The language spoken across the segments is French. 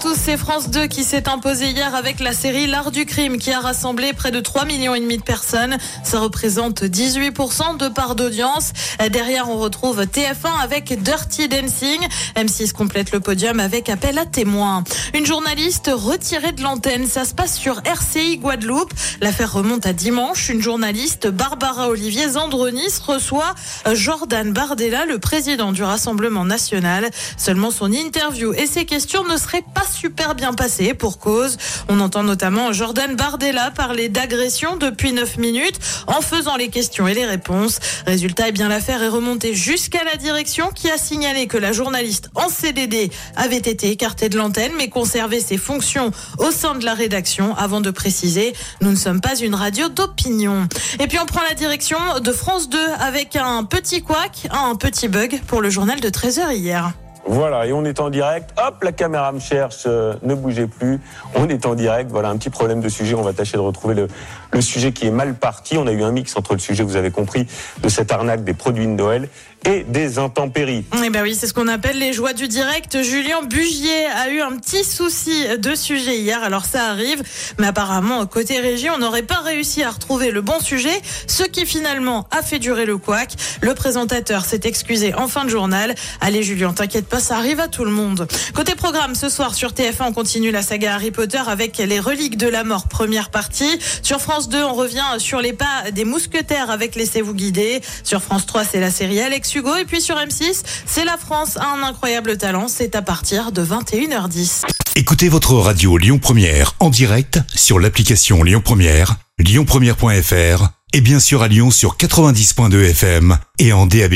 tous, c'est France 2 qui s'est imposé hier avec la série L'Art du crime qui a rassemblé près de 3 millions et demi de personnes. Ça représente 18% de part d'audience. Derrière, on retrouve TF1 avec Dirty Dancing. M6 complète le podium avec appel à témoins. Une journaliste retirée de l'antenne, ça se passe sur RCI Guadeloupe. L'affaire remonte à dimanche. Une journaliste, Barbara Olivier Zandronis, reçoit Jordan Bardella, le président du Rassemblement national. Seulement son interview et ses questions ne serait pas super bien passé pour cause. On entend notamment Jordan Bardella parler d'agression depuis 9 minutes en faisant les questions et les réponses. Résultat, eh bien l'affaire est remontée jusqu'à la direction qui a signalé que la journaliste en CDD avait été écartée de l'antenne mais conservait ses fonctions au sein de la rédaction avant de préciser nous ne sommes pas une radio d'opinion. Et puis on prend la direction de France 2 avec un petit couac, un petit bug pour le journal de 13h hier. Voilà, et on est en direct. Hop, la caméra me cherche, euh, ne bougez plus. On est en direct. Voilà, un petit problème de sujet. On va tâcher de retrouver le, le sujet qui est mal parti. On a eu un mix entre le sujet, vous avez compris, de cette arnaque des produits de Noël et des intempéries. Eh ben oui, c'est ce qu'on appelle les joies du direct. Julien Bugier a eu un petit souci de sujet hier, alors ça arrive, mais apparemment côté régie, on n'aurait pas réussi à retrouver le bon sujet, ce qui finalement a fait durer le couac. Le présentateur s'est excusé en fin de journal. Allez Julien, t'inquiète pas, ça arrive à tout le monde. Côté programme, ce soir sur TF1, on continue la saga Harry Potter avec les reliques de la mort, première partie. Sur France 2, on revient sur les pas des mousquetaires avec Laissez-vous guider. Sur France 3, c'est la série Alex Hugo. Et puis sur M6, c'est la France a un incroyable talent. C'est à partir de 21h10. Écoutez votre radio Lyon Première en direct sur l'application Lyon Première, lyonpremière.fr et bien sûr à Lyon sur 90.2 FM et en DAB+.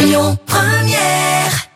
Lyon Première.